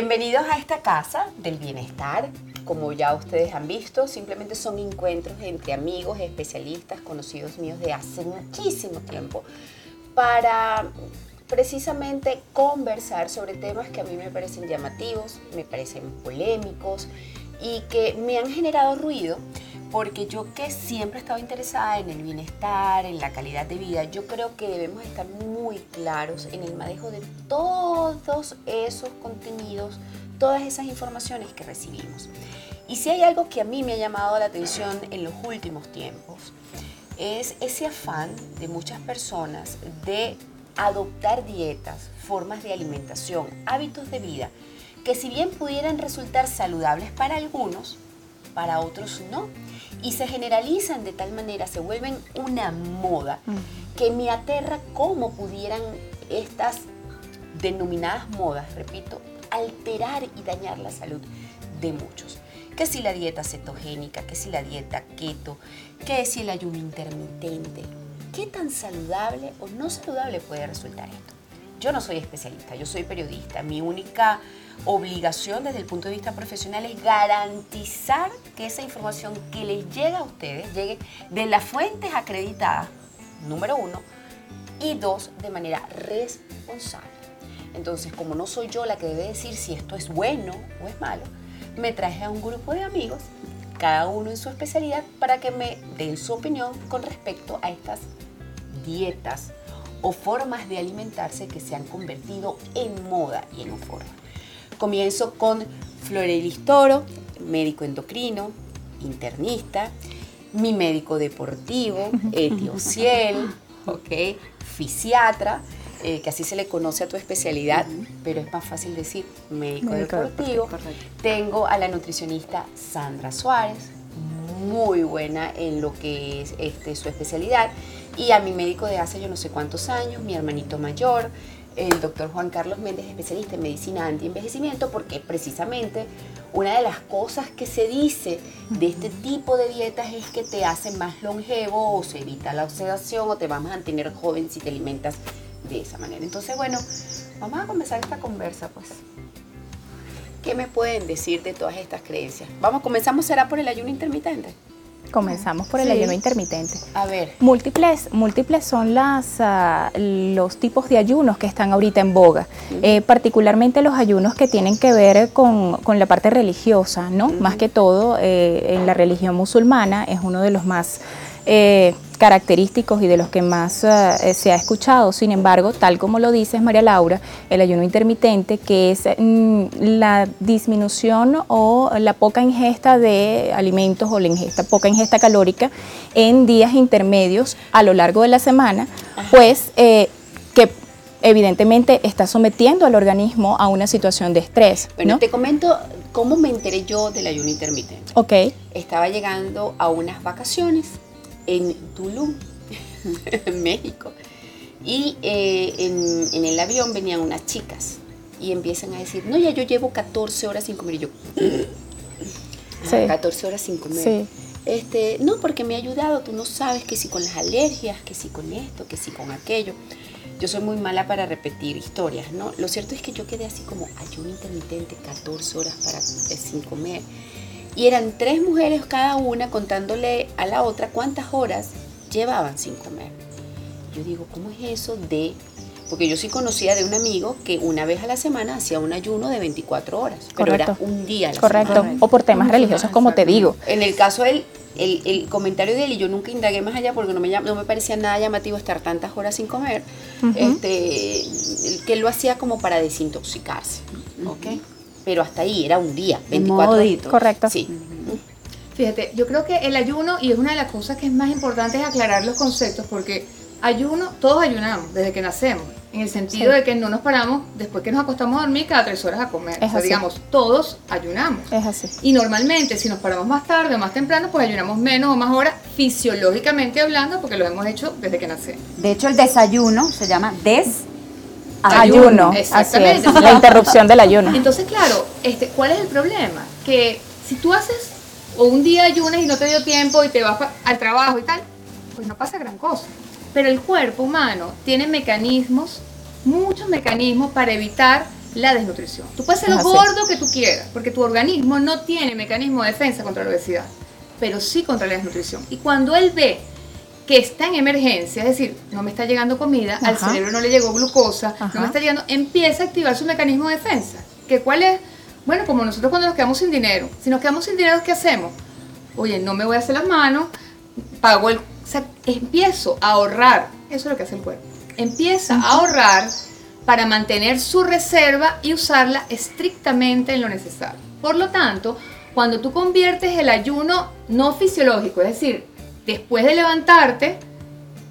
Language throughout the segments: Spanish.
Bienvenidos a esta casa del bienestar. Como ya ustedes han visto, simplemente son encuentros entre amigos, especialistas, conocidos míos de hace muchísimo tiempo para precisamente conversar sobre temas que a mí me parecen llamativos, me parecen polémicos y que me han generado ruido porque yo que siempre he estado interesada en el bienestar, en la calidad de vida, yo creo que debemos estar muy claros en el manejo de todos esos contenidos, todas esas informaciones que recibimos. Y si hay algo que a mí me ha llamado la atención en los últimos tiempos, es ese afán de muchas personas de adoptar dietas, formas de alimentación, hábitos de vida, que si bien pudieran resultar saludables para algunos, para otros no y se generalizan de tal manera, se vuelven una moda, que me aterra cómo pudieran estas denominadas modas, repito, alterar y dañar la salud de muchos. Que si la dieta cetogénica, que si la dieta keto, que si el ayuno intermitente. ¿Qué tan saludable o no saludable puede resultar esto? Yo no soy especialista, yo soy periodista. Mi única obligación desde el punto de vista profesional es garantizar que esa información que les llega a ustedes llegue de las fuentes acreditadas, número uno, y dos, de manera responsable. Entonces, como no soy yo la que debe decir si esto es bueno o es malo, me traje a un grupo de amigos, cada uno en su especialidad, para que me den su opinión con respecto a estas dietas o formas de alimentarse que se han convertido en moda y en forma. Comienzo con Florelis Toro, médico endocrino, internista, mi médico deportivo, Etiociel, ok, fisiatra, eh, que así se le conoce a tu especialidad, pero es más fácil decir médico, deportivo. Tengo a la nutricionista Sandra Suárez, muy buena en lo que es este, su especialidad, y a mi médico de hace yo no sé cuántos años, mi hermanito mayor, el doctor Juan Carlos Méndez, especialista en medicina anti-envejecimiento, porque precisamente una de las cosas que se dice de este tipo de dietas es que te hacen más longevo o se evita la oxidación o te va a mantener joven si te alimentas de esa manera. Entonces, bueno, vamos a comenzar esta conversa, pues. ¿Qué me pueden decir de todas estas creencias? Vamos, comenzamos, será por el ayuno intermitente. Comenzamos por el ayuno intermitente. A ver. Múltiples, múltiples son las, ah, los tipos de ayunos que están ahorita en boga, eh, particularmente los ayunos que tienen que ver con, la parte religiosa, ¿no? Más que todo eh, en la religión musulmana es uno de los más eh, característicos y de los que más eh, se ha escuchado. Sin embargo, tal como lo dices María Laura, el ayuno intermitente, que es mm, la disminución o la poca ingesta de alimentos o la ingesta, poca ingesta calórica en días intermedios a lo largo de la semana, pues eh, que evidentemente está sometiendo al organismo a una situación de estrés. Bueno, te comento cómo me enteré yo del ayuno intermitente. Ok. Estaba llegando a unas vacaciones en Tulum, en México. Y eh, en, el avión venían unas chicas y empiezan a decir, no, ya yo llevo 14 horas sin comer. Y yo, 14 horas sin comer. Este, no, porque me ha ayudado, tú no sabes que si con las alergias, que si con esto, que si con aquello. Yo soy muy mala para repetir historias, ¿no? Lo cierto es que yo quedé así como ayuno intermitente, 14 horas para, eh, sin comer. Y eran tres mujeres cada una contándole a la otra cuántas horas llevaban sin comer. Yo digo, ¿cómo es eso de...? Porque yo sí conocía de un amigo que una vez a la semana hacía un ayuno de 24 horas, pero era un día a la Correcto, o por temas religiosos, como te digo. En el caso del el, el, comentario de él, y yo nunca indagué más allá porque no me, no me parecía nada llamativo estar tantas horas sin comer, este, que él lo hacía como para desintoxicarse. ¿ok? Pero hasta ahí era un día, 24 horas. Correcto. Sí. Fíjate, yo creo que el ayuno, y es una de las cosas que es más importante, es aclarar los conceptos, porque ayuno, todos ayunamos desde que nacemos, en el sentido de que no nos paramos después que nos acostamos a dormir cada tres horas a comer. Es o sea, digamos, todos ayunamos. Es así. Y normalmente, si nos paramos más tarde o más temprano, pues ayunamos menos o más horas, fisiológicamente hablando, porque lo hemos hecho desde que nacemos. De hecho, el desayuno se llama des ayuno. Exactamente. la interrupción del ayuno. Entonces, claro, este, ¿cuál es el problema? Que si tú haces o un día ayunas y no te dio tiempo y te vas al trabajo y tal, pues no pasa gran cosa. Pero el cuerpo humano tiene mecanismos, muchos mecanismos para evitar la desnutrición. Tú puedes ser lo gordo que tú quieras, porque tu organismo no tiene mecanismo de defensa contra la obesidad, pero sí contra la desnutrición. Y cuando él ve que está en emergencia, es decir, no me está llegando comida, al cerebro no le llegó glucosa, no me está llegando, empieza a activar su mecanismo de defensa. ¿Que ¿Cuál es? Bueno, como nosotros cuando nos quedamos sin dinero. Si nos quedamos sin dinero, ¿qué hacemos? Oye, no me voy a hacer las manos, pago el... O sea, empiezo a ahorrar. Eso es lo que hace el cuerpo. Empieza a ahorrar para mantener su reserva y usarla estrictamente en lo necesario. Por lo tanto, cuando tú conviertes el ayuno no fisiológico, es decir, después de levantarte,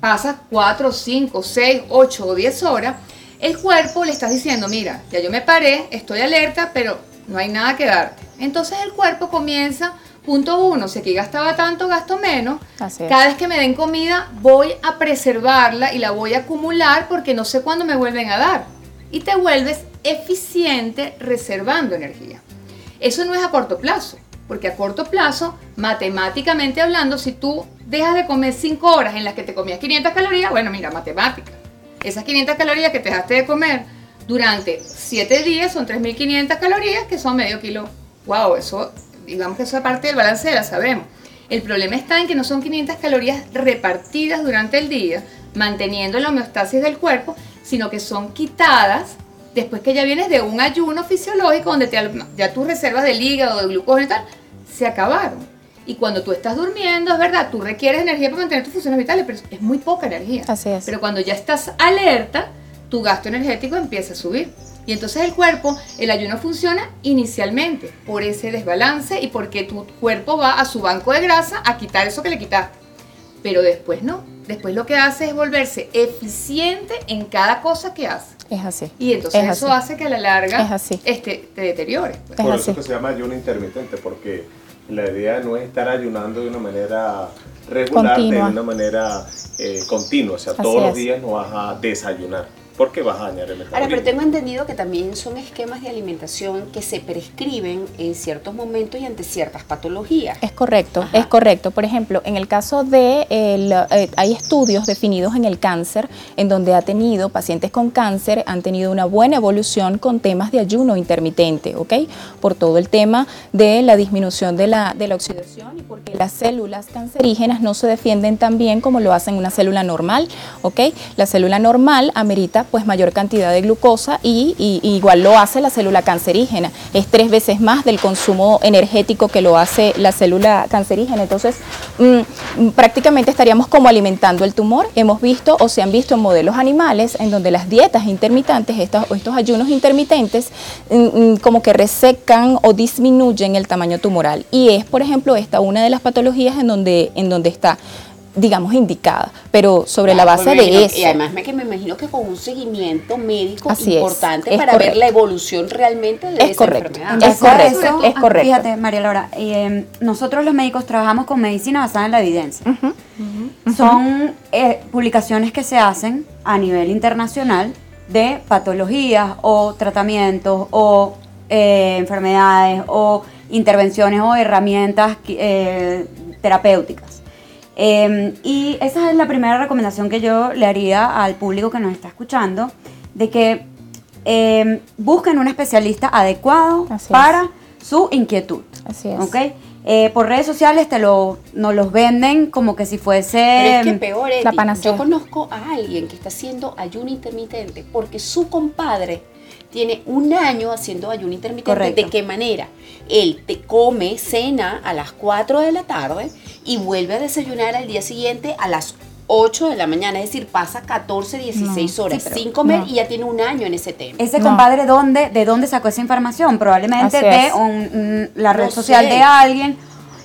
pasas 4, 5, 6, 8 o 10 horas, el cuerpo le estás diciendo, mira, ya yo me paré, estoy alerta, pero no hay nada que darte. Entonces el cuerpo comienza, punto uno, si aquí gastaba tanto, gasto menos. Así es. Cada vez que me den comida, voy a preservarla y la voy a acumular porque no sé cuándo me vuelven a dar. Y te vuelves eficiente reservando energía. Eso no es a corto plazo, porque a corto plazo, matemáticamente hablando, si tú dejas de comer 5 horas en las que te comías 500 calorías, bueno, mira, matemática. Esas 500 calorías que te dejaste de comer durante 7 días son 3.500 calorías, que son medio kilo. ¡Wow! Eso, digamos que eso es parte del balance, la sabemos. El problema está en que no son 500 calorías repartidas durante el día, manteniendo la homeostasis del cuerpo, sino que son quitadas después que ya vienes de un ayuno fisiológico donde te ya tus reservas del hígado, de glucosa y tal, se acabaron. Y cuando tú estás durmiendo, es verdad, tú requieres energía para mantener tus funciones vitales, pero es muy poca energía. Así es. Pero cuando ya estás alerta, tu gasto energético empieza a subir. Y entonces el cuerpo, el ayuno funciona inicialmente por ese desbalance y porque tu cuerpo va a su banco de grasa a quitar eso que le quitaste. Pero después no. Después lo que hace es volverse eficiente en cada cosa que hace. Es así. Y entonces Es eso así. hace que a la larga Es así. Este, te deteriores. pues. Es Por así. eso que se llama ayuno intermitente, porque la idea no es estar ayunando de una manera regular, Continua. de una manera eh, continua. O sea, Así todos los días no vas a desayunar, porque vas a dañar el Ahora, metabolismo. pero tengo entendido que también son esquemas de alimentación que se prescriben en ciertos momentos y ante ciertas patologías. Es correcto, Ajá. es correcto. Por ejemplo, en el caso de, el, eh, hay estudios definidos en el cáncer, en donde ha tenido, pacientes con cáncer han tenido una buena evolución con temas de ayuno intermitente, ¿ok? Por todo el tema de la disminución de la, de la oxidación y porque las células cancerígenas no se defienden tan bien como lo hacen una célula normal, ¿ok? La célula normal amerita pues mayor cantidad de glucosa y, igual lo hace la célula cancerígena. Es tres veces más del consumo energético que lo hace la célula cancerígena. Entonces, mm, prácticamente estaríamos como alimentando el tumor. Hemos visto o se han visto en modelos animales en donde las dietas intermitentes, estas, o estos ayunos intermitentes, mm, mm, como que resecan o disminuyen el tamaño tumoral. Y es, por ejemplo, esta una de las patologías en donde, en donde está digamos indicada, pero sobre la Ah, base de eso. Y además me, que me imagino que con un seguimiento médico Así importante es para ver la evolución realmente de Es esa correcto. enfermedad. Es correcto, eso, es correcto. Fíjate, María Laura, eh, nosotros los médicos trabajamos con medicina basada en la evidencia. Son eh, publicaciones que se hacen a nivel internacional de patologías o tratamientos o eh, enfermedades o intervenciones o herramientas eh, terapéuticas. Eh, y esa es la primera recomendación que yo le haría al público que nos está escuchando, de que eh, busquen un especialista adecuado Así es. para su inquietud. Así es. ¿ok? Eh, por redes sociales te lo, nos los venden como que si fuese... Pero es que peor, Eti, la panacea. yo conozco a alguien que está haciendo ayuno intermitente porque su compadre tiene un año haciendo ayuno intermitente. Correcto. ¿De qué manera? Él te come, cena a las 4 de la tarde y vuelve a desayunar al día siguiente a las 8 de la mañana. Es decir, pasa 14, 16 No, horas sí, sin comer no. y ya tiene un año en ese tema. Ese No. compadre, ¿dónde, ¿de dónde sacó esa información? Probablemente Así de es. un- un- la red No social sé. de alguien.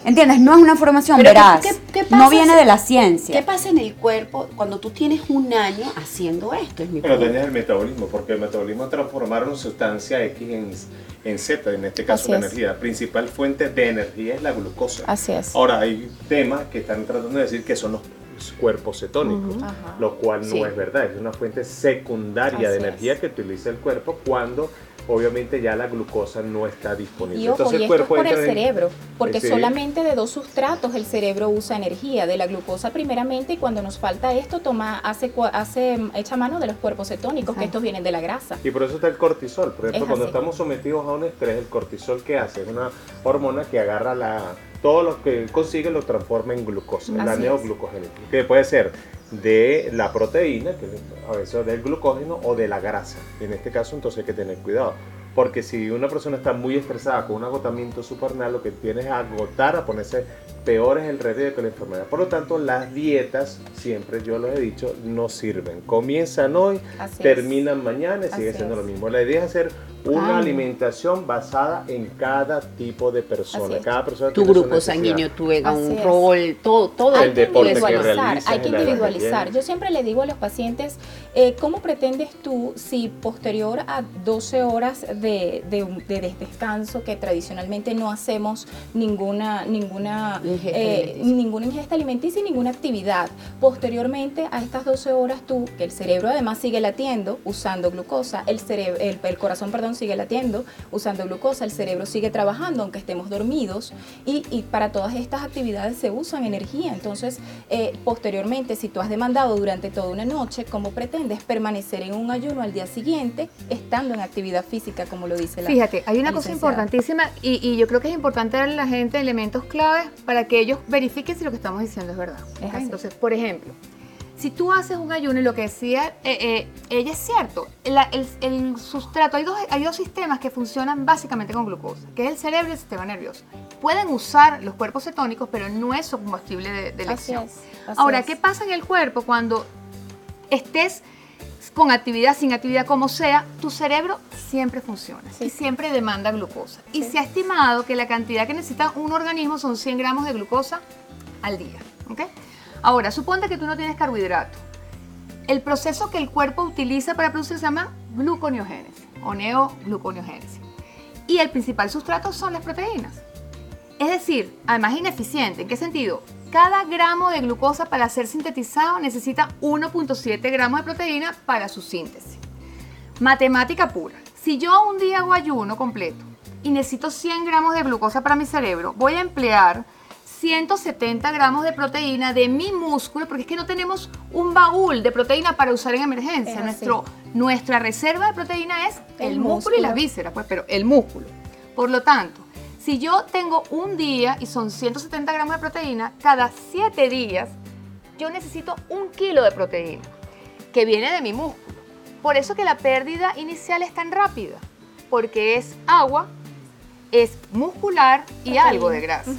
¿Entiendes? No es una información Pero, veraz. ¿qué- qué pasa no viene si- de la ciencia. ¿Qué pasa en el cuerpo cuando tú tienes un año haciendo esto? Es mi Pero dañas el metabolismo, porque el metabolismo es transformar una sustancia X en, en Z, en este caso Así la es. energía. La principal fuente de energía es la glucosa. Así es. Ahora, hay temas que están tratando de decir que son los cuerpos cetónicos, Ajá. lo cual no Sí. es verdad, es una fuente secundaria de energía es. que utiliza el cuerpo cuando obviamente ya la glucosa no está disponible. Y ojo, Entonces y el esto es cuerpo por el cerebro, porque Sí. solamente de dos sustratos el cerebro usa energía, de la glucosa primeramente, y cuando nos falta esto, toma, hace, cua- hace, echa mano de los cuerpos cetónicos, que estos vienen de la grasa. Y por eso está el cortisol. Por ejemplo, Es cuando así. estamos sometidos a un estrés, el cortisol que hace es una hormona que agarra la todo lo que consigue lo transforma en glucosa, la Así es. neoglucogénica, que puede ser de la proteína, que a veces del glucógeno o de la grasa. En este caso entonces hay que tener cuidado. Porque si una persona está muy estresada con un agotamiento supernal, lo que tiene es agotar, a ponerse peor es el remedio que la enfermedad. Por lo tanto, las dietas, siempre yo lo he dicho, no sirven. Comienzan hoy, Así es. terminan mañana y sigue Así siendo es. lo mismo. La idea es hacer una Ah. alimentación basada en cada tipo de persona. Cada persona Tu grupo sanguíneo juega Así un es. rol, todo, todo El hay que deporte individualizar, hay que individualizar. Yo siempre le digo a los pacientes, eh, ¿cómo pretendes tú, si posterior a 12 horas de, de- de descanso, que tradicionalmente no hacemos ninguna, ninguna, Ingesta eh, ninguna ingesta alimenticia y ninguna actividad, posteriormente a estas 12 horas tú, que el cerebro además sigue latiendo usando glucosa, el, cerebro, el, el corazón perdón, sigue latiendo usando glucosa, el cerebro sigue trabajando aunque estemos dormidos y, y para todas estas actividades se usan energía. Entonces, eh, posteriormente, si tú has demandado durante toda una noche, ¿cómo pretendes permanecer en un ayuno al día siguiente estando en actividad física, como lo dice la Fíjate, hay una cosa importantísima y, y yo creo que es importante darle a la gente elementos claves para que ellos verifiquen si lo que estamos diciendo es verdad. Entonces, por ejemplo, si tú haces un ayuno y lo que decía eh, eh, ella es cierto, la- el, el sustrato, hay dos, hay dos sistemas que funcionan básicamente con glucosa, que es el cerebro y el sistema nervioso. Pueden usar los cuerpos cetónicos, pero no es combustible de, de Así elección. es, así Ahora. ¿qué pasa en el cuerpo cuando estés con actividad, sin actividad, como sea, tu cerebro siempre funciona Sí. y siempre demanda glucosa. Y se ha estimado que la cantidad que necesita un organismo son 100 gramos de glucosa al día. ¿ok? Ahora, suponte que tú no tienes carbohidrato. El proceso que el cuerpo utiliza para producir se llama gluconeogénesis o neogluconeogénesis. Y el principal sustrato son las proteínas. Es decir, además ineficiente. ¿En qué sentido? Cada gramo de glucosa para ser sintetizado necesita 1.7 gramos de proteína para su síntesis. Matemática pura. Si yo un día hago ayuno completo y necesito 100 gramos de glucosa para mi cerebro, voy a emplear 170 gramos de proteína de mi músculo, porque es que no tenemos un baúl de proteína para usar en emergencia. Nuestro, nuestra reserva de proteína es el, El músculo y las músculo. vísceras, pues, pero el músculo. Por lo tanto, si yo tengo un día y son 170 gramos de proteína, cada 7 días yo necesito un kilo de proteína que viene de mi músculo. Por eso que la pérdida inicial es tan rápida, porque es agua, es muscular y Proteína. algo de grasa.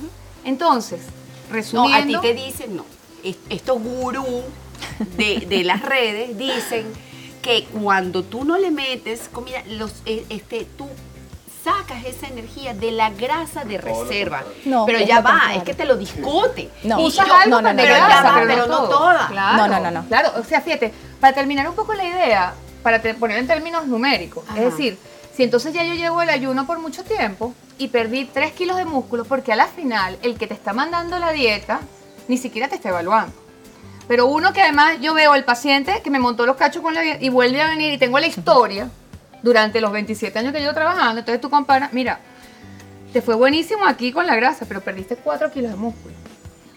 Entonces, No, resumiendo, a ti te dicen, no. est- Estos gurús de, de las redes dicen que cuando tú no le metes comida, los, eh, este, tú sacas esa energía de la grasa de reserva. No, pero ya va, contrario. es que te lo discute. No. Y usas yo- algo no, no, para no, pero de no, ya grasa, va, no, pero no todo. toda. Claro, No, no, no, no. Claro, o sea, fíjate, para terminar un poco la idea, para te- poner en términos numéricos, Ajá. es decir, si entonces ya yo llevo el ayuno por mucho tiempo y perdí 3 kilos de músculo, porque a la final el que te está mandando la dieta ni siquiera te está evaluando. Pero uno que además yo veo el paciente que me montó los cachos con la dieta y vuelve a venir y tengo la historia durante los 27 años que llevo trabajando, entonces tú comparas, mira, te fue buenísimo aquí con la grasa, pero perdiste 4 kilos de músculo.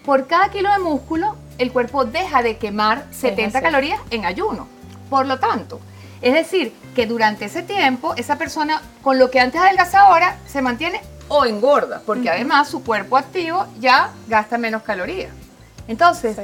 Por cada kilo de músculo, el cuerpo deja de quemar 70 así. calorías en ayuno. Por lo tanto, es decir, que durante ese tiempo, esa persona con lo que antes adelgaza ahora se mantiene o engorda, porque además su cuerpo activo ya gasta menos calorías. Entonces, Sí.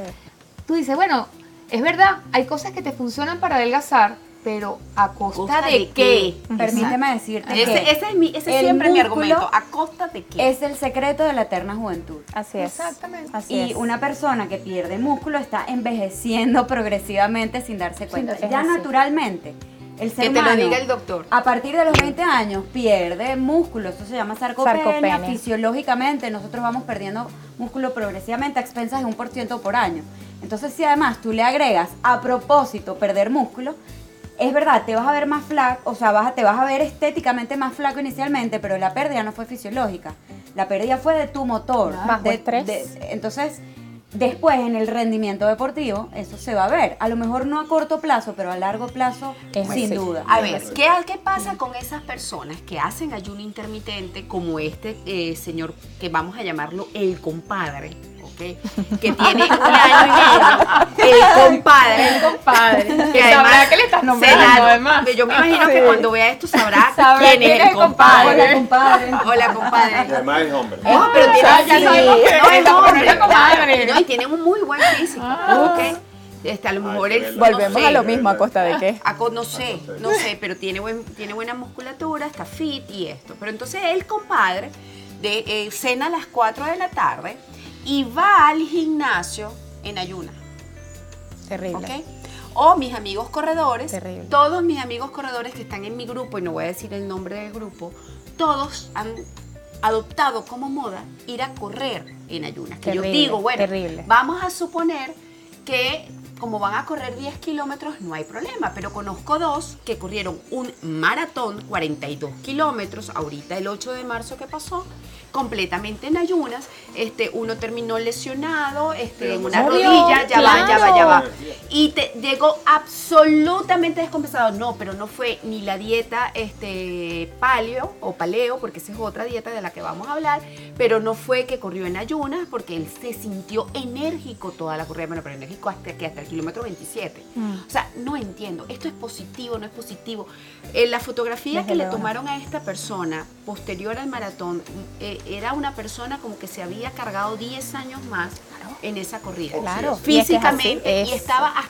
tú dices, bueno, es verdad, hay cosas que te funcionan para adelgazar, pero ¿a costa, ¿Costa de, de qué? qué? Permíteme decirte que Ese, ese es, mi, ese es siempre mi argumento. ¿A costa de qué? es el secreto de la eterna juventud. Así es. Exactamente. Así Y es. una persona que pierde músculo está envejeciendo progresivamente sin darse cuenta. ya naturalmente, el ser Que te lo humano, diga el doctor. A partir de los 20 años pierde músculo, eso se llama sarcopenia. Sarcopenia. Fisiológicamente nosotros vamos perdiendo músculo progresivamente a expensas de un por ciento por año. Entonces si además tú le agregas a propósito perder músculo, es verdad, te vas a ver más flaco, o sea, vas a- te vas a ver estéticamente más flaco inicialmente, pero la pérdida no fue fisiológica. La pérdida fue de tu motor. Bajo de- estrés. de- entonces, después en el rendimiento deportivo eso se va a ver. A lo mejor no a corto plazo, pero a largo plazo Es sin duda. A ver, ¿qué, ¿qué pasa con esas personas que hacen ayuno intermitente como este eh, señor que vamos a llamarlo el compadre? Que tiene un año y medio, el compadre. El compadre. Que sabrá que le estás nombrando, será- además. Yo me imagino que cuando vea esto sabrá, Sabrá quién es quién el es el compadre. compadre. Hola, compadre. Hola, Y compadre. además es hombre. No, pero tiene, ya- ya sí, sabemos que no, es hombre, claro. No, y tiene un muy buen físico. Ah. ¿ok? Este, a lo mejor no Volvemos sé, a lo mismo, a costa de qué. a no sé, no sé, pero tiene, buen, tiene buena musculatura, está fit y esto. Pero entonces el compadre de, eh, cena a las 4 de la tarde y va al gimnasio en ayuna. Terrible. O mis amigos corredores, Terrible. todos mis amigos corredores que están en mi grupo, y no voy a decir el nombre del grupo, todos han adoptado como moda ir a correr en ayunas. Que yo digo, bueno, terrible. vamos a suponer que como van a correr 10 kilómetros no hay problema, pero conozco dos que corrieron un maratón, 42 kilómetros, ahorita el 8 de marzo que pasó, completamente en ayunas, este, uno terminó lesionado, este, en una rodilla, ya va, ya va, ya va. Y te llegó absolutamente descompensado. No, pero no fue ni la dieta este, paleo o paleo, porque esa es otra dieta de la que vamos a hablar, pero no fue que corrió en ayunas, porque él se sintió enérgico toda la corrida, bueno, pero enérgico hasta que hasta el kilómetro 27. Mm. O sea, no entiendo, esto es positivo, no es positivo. En la fotografía Desde que le tomaron a esta persona posterior al maratón, eh, era una persona como que se había cargado 10 años más en esa corrida. Claro. Y es que es Físicamente, y es- estaba hasta